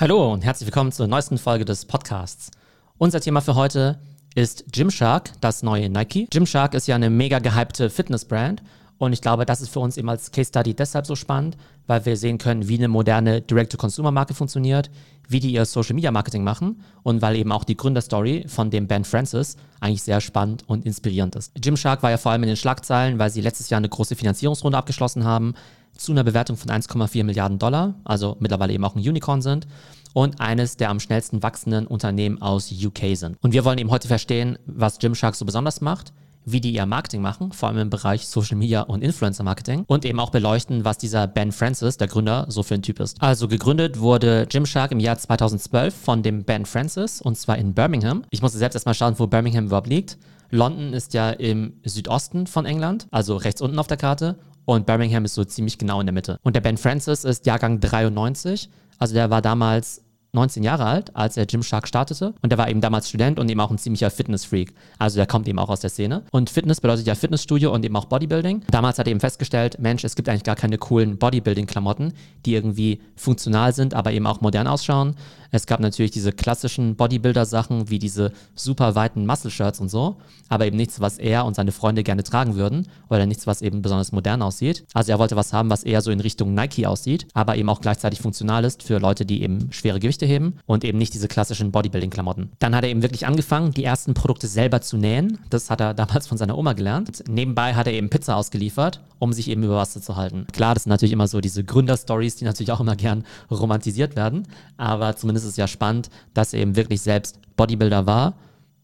Hallo und herzlich willkommen zur neuesten Folge des Podcasts. Unser Thema für heute ist Gymshark, das neue Nike. Gymshark ist ja eine mega gehypte Fitnessbrand und ich glaube, das ist für uns eben als Case Study deshalb so spannend, weil wir sehen können, wie eine moderne Direct-to-Consumer-Marke funktioniert, wie die ihr Social-Media-Marketing machen und weil eben auch die Gründerstory von dem Ben Francis eigentlich sehr spannend und inspirierend ist. Gymshark war ja vor allem in den Schlagzeilen, weil sie letztes Jahr eine große Finanzierungsrunde abgeschlossen haben, zu einer Bewertung von 1,4 Milliarden Dollar, also mittlerweile eben auch ein Unicorn sind und eines der am schnellsten wachsenden Unternehmen aus UK sind. Und wir wollen eben heute verstehen, was Gymshark so besonders macht, wie die ihr Marketing machen, vor allem im Bereich Social Media und Influencer Marketing und eben auch beleuchten, was dieser Ben Francis, der Gründer, so für ein Typ ist. Also gegründet wurde Gymshark im Jahr 2012 von dem Ben Francis und zwar in Birmingham. Ich musste selbst erstmal schauen, wo Birmingham überhaupt liegt. London ist ja im Südosten von England, also rechts unten auf der Karte und Birmingham ist so ziemlich genau in der Mitte. Und der Ben Francis ist Jahrgang 93, also der war damals 19 Jahre alt, als er Gymshark startete. Und er war eben damals Student und eben auch ein ziemlicher Fitnessfreak. Also der kommt eben auch aus der Szene. Und Fitness bedeutet ja Fitnessstudio und eben auch Bodybuilding. Damals hat er eben festgestellt, Mensch, es gibt eigentlich gar keine coolen Bodybuilding-Klamotten, die irgendwie funktional sind, aber eben auch modern ausschauen. Es gab natürlich diese klassischen Bodybuilder-Sachen wie diese super weiten Muscle-Shirts und so, aber eben nichts, was er und seine Freunde gerne tragen würden oder nichts, was eben besonders modern aussieht. Also er wollte was haben, was eher so in Richtung Nike aussieht, aber eben auch gleichzeitig funktional ist für Leute, die eben schwere Gewichte heben und eben nicht diese klassischen Bodybuilding-Klamotten. Dann hat er eben wirklich angefangen, die ersten Produkte selber zu nähen. Das hat er damals von seiner Oma gelernt. Und nebenbei hat er eben Pizza ausgeliefert, um sich eben über Wasser zu halten. Klar, das sind natürlich immer so diese Gründerstories, die natürlich auch immer gern romantisiert werden, aber zumindest ist es ja spannend, dass er eben wirklich selbst Bodybuilder war,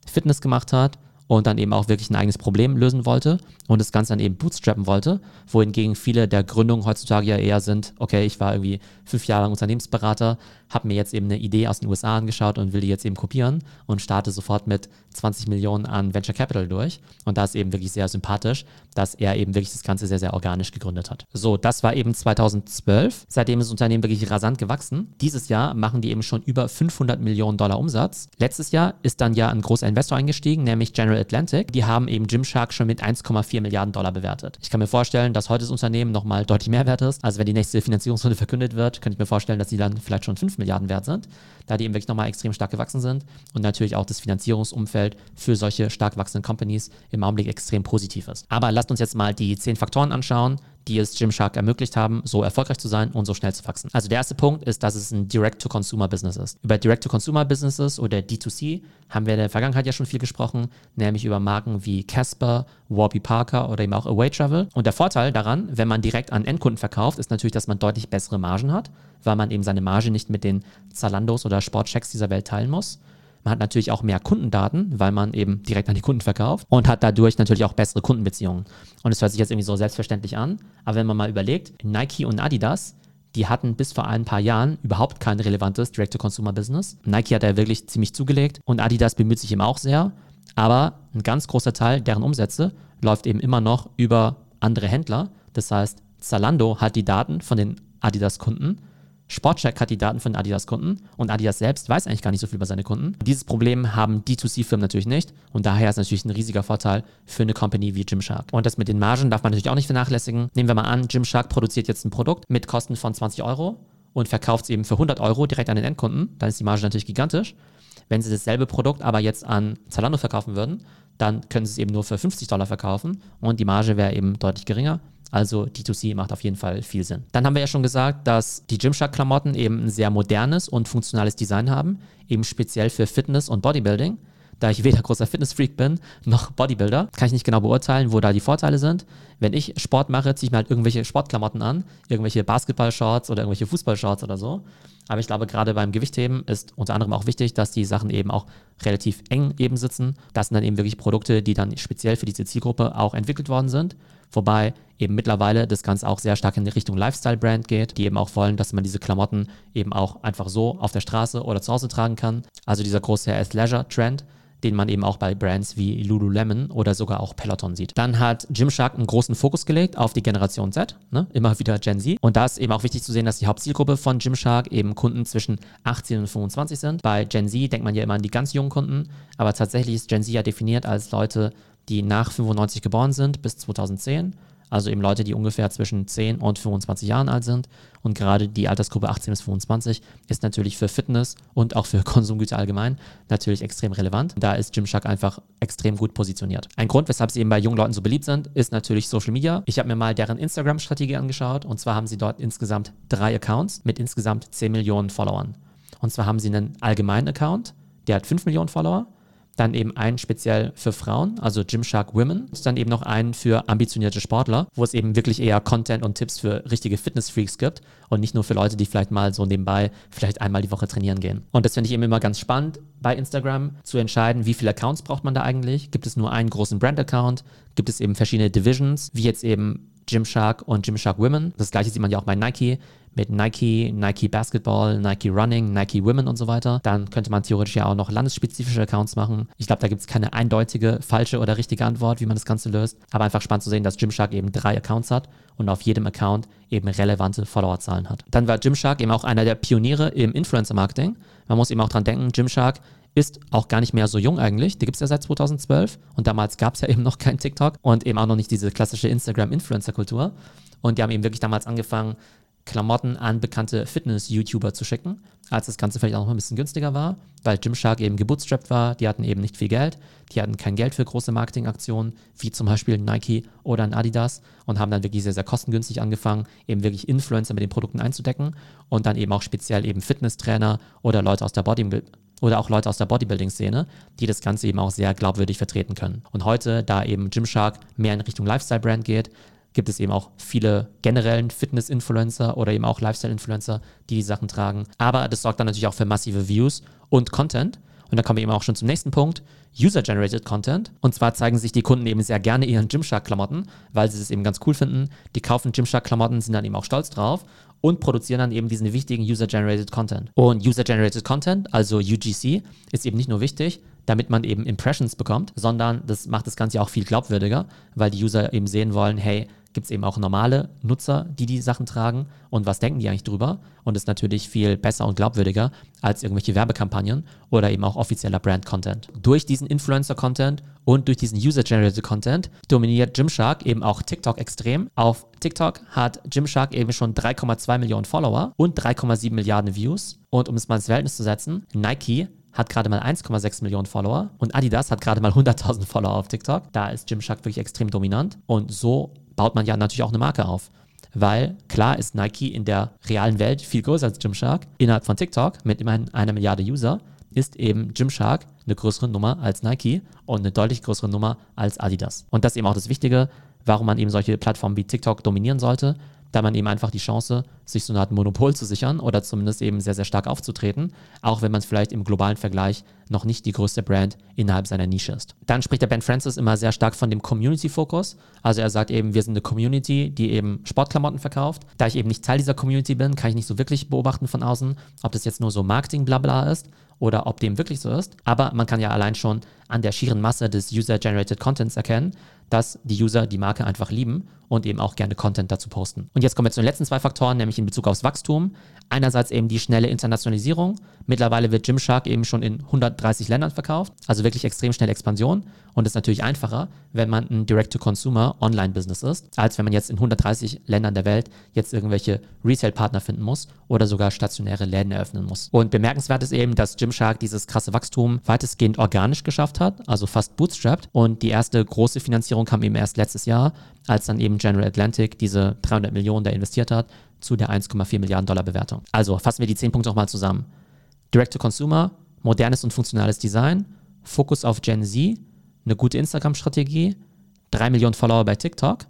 Fitness gemacht hat und dann eben auch wirklich ein eigenes Problem lösen wollte und das Ganze dann eben bootstrappen wollte, wohingegen viele der Gründungen heutzutage ja eher sind, okay, ich war irgendwie fünf Jahre lang Unternehmensberater, habe mir jetzt eben eine Idee aus den USA angeschaut und will die jetzt eben kopieren und starte sofort mit 20 Millionen an Venture Capital durch. Und da ist eben wirklich sehr sympathisch, dass er eben wirklich das Ganze sehr, sehr organisch gegründet hat. So, das war eben 2012. Seitdem ist das Unternehmen wirklich rasant gewachsen. Dieses Jahr machen die eben schon über 500 Millionen Dollar Umsatz. Letztes Jahr ist dann ja ein großer Investor eingestiegen, nämlich General Atlantic. Die haben eben Gymshark schon mit 1,4 Milliarden Dollar bewertet. Ich kann mir vorstellen, dass heute das Unternehmen nochmal deutlich mehr wert ist. Also wenn die nächste Finanzierungsrunde verkündet wird, könnte ich mir vorstellen, dass die dann vielleicht schon 5 Milliarden wert sind, da die eben wirklich nochmal extrem stark gewachsen sind und natürlich auch das Finanzierungsumfeld für solche stark wachsenden Companies im Augenblick extrem positiv ist. Aber lasst uns jetzt mal die 10 Faktoren anschauen, die es Gymshark ermöglicht haben, so erfolgreich zu sein und so schnell zu wachsen. Also der erste Punkt ist, dass es ein Direct-to-Consumer-Business ist. Über Direct-to-Consumer-Businesses oder D2C haben wir in der Vergangenheit ja schon viel gesprochen, nämlich über Marken wie Casper, Warby Parker oder eben auch Away Travel. Und der Vorteil daran, wenn man direkt an Endkunden verkauft, ist natürlich, dass man deutlich bessere Margen hat, weil man eben seine Marge nicht mit den Zalandos oder Sportchecks dieser Welt teilen muss. Man hat natürlich auch mehr Kundendaten, weil man eben direkt an die Kunden verkauft und hat dadurch natürlich auch bessere Kundenbeziehungen. Und es hört sich jetzt irgendwie so selbstverständlich an, aber wenn man mal überlegt, Nike und Adidas, die hatten bis vor ein paar Jahren überhaupt kein relevantes Direct-to-Consumer-Business. Nike hat da wirklich ziemlich zugelegt und Adidas bemüht sich eben auch sehr, aber ein ganz großer Teil deren Umsätze läuft eben immer noch über andere Händler. Das heißt, Zalando hat die Daten von den Adidas-Kunden Sportcheck hat die Daten von Adidas-Kunden und Adidas selbst weiß eigentlich gar nicht so viel über seine Kunden. Dieses Problem haben D2C-Firmen natürlich nicht und daher ist natürlich ein riesiger Vorteil für eine Company wie Gymshark. Und das mit den Margen darf man natürlich auch nicht vernachlässigen. Nehmen wir mal an, Gymshark produziert jetzt ein Produkt mit Kosten von 20 Euro und verkauft es eben für 100 Euro direkt an den Endkunden, dann ist die Marge natürlich gigantisch. Wenn sie dasselbe Produkt aber jetzt an Zalando verkaufen würden, dann können sie es eben nur für 50 Dollar verkaufen und die Marge wäre eben deutlich geringer. Also D2C macht auf jeden Fall viel Sinn. Dann haben wir ja schon gesagt, dass die Gymshark-Klamotten eben ein sehr modernes und funktionales Design haben, eben speziell für Fitness und Bodybuilding. Da ich weder großer Fitnessfreak bin noch Bodybuilder, kann ich nicht genau beurteilen, wo da die Vorteile sind. Wenn ich Sport mache, ziehe ich mir halt irgendwelche Sportklamotten an, irgendwelche Basketball-Shorts oder irgendwelche Fußball-Shorts oder so. Aber ich glaube, gerade beim Gewichtheben ist unter anderem auch wichtig, dass die Sachen eben auch relativ eng eben sitzen. Das sind dann eben wirklich Produkte, die dann speziell für diese Zielgruppe auch entwickelt worden sind. Wobei eben mittlerweile das Ganze auch sehr stark in Richtung Lifestyle-Brand geht, die eben auch wollen, dass man diese Klamotten eben auch einfach so auf der Straße oder zu Hause tragen kann. Also dieser große Athleisure-Trend, den man eben auch bei Brands wie Lululemon oder sogar auch Peloton sieht. Dann hat Gymshark einen großen Fokus gelegt auf die Generation Z, ne? immer wieder Gen Z. Und da ist eben auch wichtig zu sehen, dass die Hauptzielgruppe von Gymshark eben Kunden zwischen 18 und 25 sind. Bei Gen Z denkt man ja immer an die ganz jungen Kunden, aber tatsächlich ist Gen Z ja definiert als Leute, die nach 95 geboren sind bis 2010. also eben Leute, die ungefähr zwischen 10 und 25 Jahren alt sind. Und gerade die Altersgruppe 18 bis 25 ist natürlich für Fitness und auch für Konsumgüter allgemein natürlich extrem relevant. Da ist Gymshark einfach extrem gut positioniert. Ein Grund, weshalb sie eben bei jungen Leuten so beliebt sind, ist natürlich Social Media. Ich habe mir mal deren Instagram-Strategie angeschaut und zwar haben sie dort insgesamt drei Accounts mit insgesamt 10 Millionen Followern. Und zwar haben sie einen allgemeinen Account, der hat 5 Millionen Follower dann eben einen speziell für Frauen, also Gymshark Women, und dann eben noch einen für ambitionierte Sportler, wo es eben wirklich eher Content und Tipps für richtige Fitness-Freaks gibt und nicht nur für Leute, die vielleicht mal so nebenbei vielleicht einmal die Woche trainieren gehen. Und das finde ich eben immer ganz spannend bei Instagram zu entscheiden, wie viele Accounts braucht man da eigentlich? Gibt es nur einen großen Brand-Account? Gibt es eben verschiedene Divisions, wie jetzt eben Gymshark und Gymshark Women. Das gleiche sieht man ja auch bei Nike mit Nike, Nike Basketball, Nike Running, Nike Women und so weiter. Dann könnte man theoretisch ja auch noch landesspezifische Accounts machen. Ich glaube, da gibt es keine eindeutige, falsche oder richtige Antwort, wie man das Ganze löst. Aber einfach spannend zu sehen, dass Gymshark eben drei Accounts hat und auf jedem Account eben relevante Followerzahlen hat. Dann war Gymshark eben auch einer der Pioniere im Influencer-Marketing. Man muss eben auch dran denken, Gymshark ist auch gar nicht mehr so jung eigentlich. Die gibt es ja seit 2012 und damals gab es ja eben noch kein TikTok und eben auch noch nicht diese klassische Instagram-Influencer-Kultur. Und die haben eben wirklich damals angefangen, Klamotten an bekannte Fitness-YouTuber zu schicken, als das Ganze vielleicht auch noch ein bisschen günstiger war, weil Gymshark eben gebootstrapped war, die hatten eben nicht viel Geld, die hatten kein Geld für große Marketingaktionen, wie zum Beispiel Nike oder ein Adidas und haben dann wirklich sehr, sehr kostengünstig angefangen, eben wirklich Influencer mit den Produkten einzudecken und dann eben auch speziell eben Fitnesstrainer oder Leute aus der Bodybuilding oder auch Leute aus der Bodybuilding-Szene, die das Ganze eben auch sehr glaubwürdig vertreten können. Und heute, da eben Gymshark mehr in Richtung Lifestyle-Brand geht, gibt es eben auch viele generellen Fitness-Influencer oder eben auch Lifestyle-Influencer, die die Sachen tragen. Aber das sorgt dann natürlich auch für massive Views und Content. Und da kommen wir eben auch schon zum nächsten Punkt. User-Generated Content. Und zwar zeigen sich die Kunden eben sehr gerne ihren Gymshark-Klamotten, weil sie es eben ganz cool finden. Die kaufen Gymshark-Klamotten, sind dann eben auch stolz drauf und produzieren dann eben diesen wichtigen User-Generated Content. Und User-Generated Content, also UGC, ist eben nicht nur wichtig, damit man eben Impressions bekommt, sondern das macht das Ganze auch viel glaubwürdiger, weil die User eben sehen wollen, hey, gibt es eben auch normale Nutzer, die die Sachen tragen und was denken die eigentlich drüber und ist natürlich viel besser und glaubwürdiger als irgendwelche Werbekampagnen oder eben auch offizieller Brand-Content. Durch diesen Influencer-Content und durch diesen User-Generated Content dominiert Gymshark eben auch TikTok extrem. Auf TikTok hat Gymshark eben schon 3,2 Millionen Follower und 3,7 Milliarden Views. Und um es mal ins Verhältnis zu setzen, Nike hat gerade mal 1,6 Millionen Follower und Adidas hat gerade mal 100.000 Follower auf TikTok. Da ist Gymshark wirklich extrem dominant und so baut man ja natürlich auch eine Marke auf. Weil klar ist Nike in der realen Welt viel größer als Gymshark. Innerhalb von TikTok mit immerhin einer Milliarde User ist eben Gymshark eine größere Nummer als Nike und eine deutlich größere Nummer als Adidas. Und das ist eben auch das Wichtige, warum man eben solche Plattformen wie TikTok dominieren sollte, da man eben einfach die Chance, sich so eine Art Monopol zu sichern oder zumindest eben sehr, sehr stark aufzutreten, auch wenn man vielleicht im globalen Vergleich noch nicht die größte Brand innerhalb seiner Nische ist. Dann spricht der Ben Francis immer sehr stark von dem Community-Fokus. Also er sagt eben, wir sind eine Community, die eben Sportklamotten verkauft. Da ich eben nicht Teil dieser Community bin, kann ich nicht so wirklich beobachten von außen, ob das jetzt nur so Marketing-Blabla ist oder ob dem wirklich so ist. Aber man kann ja allein schon an der schieren Masse des User-Generated Contents erkennen, dass die User die Marke einfach lieben und eben auch gerne Content dazu posten. Und jetzt kommen wir zu den letzten zwei Faktoren, nämlich in Bezug aufs Wachstum. Einerseits eben die schnelle Internationalisierung. Mittlerweile wird Gymshark eben schon in 130 Ländern verkauft, also wirklich extrem schnelle Expansion. Und ist natürlich einfacher, wenn man ein Direct-to-Consumer Online-Business ist, als wenn man jetzt in 130 Ländern der Welt jetzt irgendwelche Retail-Partner finden muss oder sogar stationäre Läden eröffnen muss. Und bemerkenswert ist eben, dass Gymshark dieses krasse Wachstum weitestgehend organisch geschafft hat, also fast bootstrapped. Und die erste große Finanzierung kam eben erst letztes Jahr, als dann eben General Atlantic diese 300 Millionen da investiert hat zu der 1,4 Milliarden Dollar Bewertung. Also fassen wir die 10 Punkte nochmal zusammen. Direct-to-Consumer, modernes und funktionales Design, Fokus auf Gen Z, eine gute Instagram-Strategie, 3 Millionen Follower bei TikTok,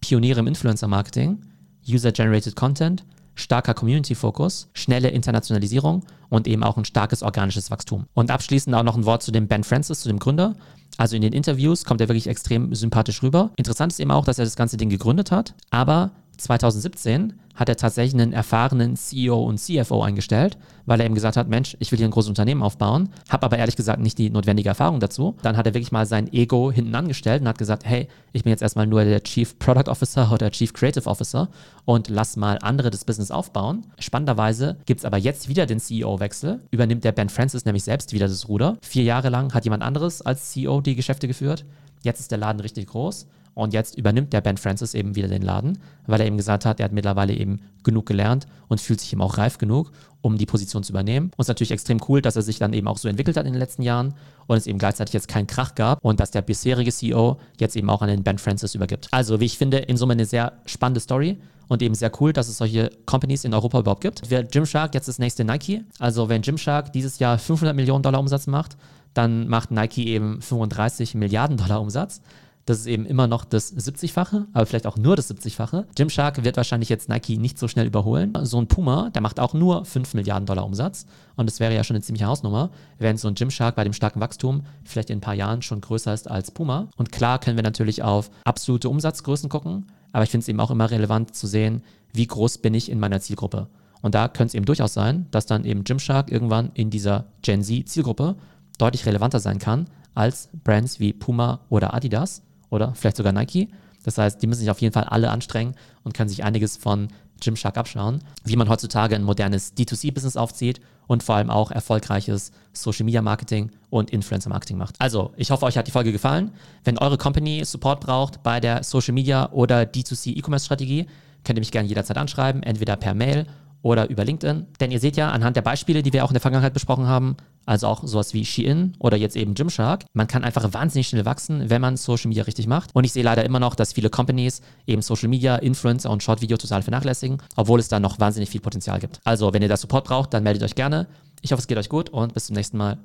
Pioniere im Influencer-Marketing, User-Generated Content, starker Community-Fokus, schnelle Internationalisierung und eben auch ein starkes organisches Wachstum. Und abschließend auch noch ein Wort zu dem Ben Francis, zu dem Gründer. Also in den Interviews kommt er wirklich extrem sympathisch rüber. Interessant ist eben auch, dass er das ganze Ding gegründet hat, aber 2017 hat er tatsächlich einen erfahrenen CEO und CFO eingestellt, weil er eben gesagt hat, Mensch, ich will hier ein großes Unternehmen aufbauen, habe aber ehrlich gesagt nicht die notwendige Erfahrung dazu. Dann hat er wirklich mal sein Ego hinten angestellt und hat gesagt, hey, ich bin jetzt erstmal nur der Chief Product Officer oder Chief Creative Officer und lass mal andere das Business aufbauen. Spannenderweise gibt es aber jetzt wieder den CEO-Wechsel, übernimmt der Ben Francis nämlich selbst wieder das Ruder. Vier Jahre lang hat jemand anderes als CEO die Geschäfte geführt. Jetzt ist der Laden richtig groß Und jetzt übernimmt der Ben Francis eben wieder den Laden, weil er eben gesagt hat, er hat mittlerweile eben genug gelernt und fühlt sich eben auch reif genug, um die Position zu übernehmen. Und es ist natürlich extrem cool, dass er sich dann eben auch so entwickelt hat in den letzten Jahren und es eben gleichzeitig jetzt keinen Krach gab und dass der bisherige CEO jetzt eben auch an den Ben Francis übergibt. Also, wie ich finde, in Summe eine sehr spannende Story und eben sehr cool, dass es solche Companies in Europa überhaupt gibt. Wer Gymshark jetzt das nächste Nike. Also, wenn Gymshark dieses Jahr 500 Millionen Dollar Umsatz macht, dann macht Nike eben 35 Milliarden Dollar Umsatz. Das ist eben immer noch das 70-fache, aber vielleicht auch nur das 70-fache. Gymshark wird wahrscheinlich jetzt Nike nicht so schnell überholen. So ein Puma, der macht auch nur 5 Milliarden Dollar Umsatz. Und das wäre ja schon eine ziemliche Hausnummer, während so ein Gymshark bei dem starken Wachstum vielleicht in ein paar Jahren schon größer ist als Puma. Und klar können wir natürlich auf absolute Umsatzgrößen gucken, aber ich finde es eben auch immer relevant zu sehen, wie groß bin ich in meiner Zielgruppe. Und da könnte es eben durchaus sein, dass dann eben Gymshark irgendwann in dieser Gen Z-Zielgruppe deutlich relevanter sein kann als Brands wie Puma oder Adidas oder vielleicht sogar Nike. Das heißt, die müssen sich auf jeden Fall alle anstrengen und können sich einiges von Gymshark abschauen, wie man heutzutage ein modernes D2C-Business aufzieht und vor allem auch erfolgreiches Social Media Marketing und Influencer Marketing macht. Also, ich hoffe, euch hat die Folge gefallen. Wenn eure Company Support braucht bei der Social Media oder D2C E-Commerce Strategie, könnt ihr mich gerne jederzeit anschreiben, entweder per Mail oder über LinkedIn. Denn ihr seht ja anhand der Beispiele, die wir auch in der Vergangenheit besprochen haben, also auch sowas wie Shein oder jetzt eben Gymshark, man kann einfach wahnsinnig schnell wachsen, wenn man Social Media richtig macht. Und ich sehe leider immer noch, dass viele Companies eben Social Media, Influencer und Short Video total vernachlässigen, obwohl es da noch wahnsinnig viel Potenzial gibt. Also, wenn ihr da Support braucht, dann meldet euch gerne. Ich hoffe, es geht euch gut und bis zum nächsten Mal.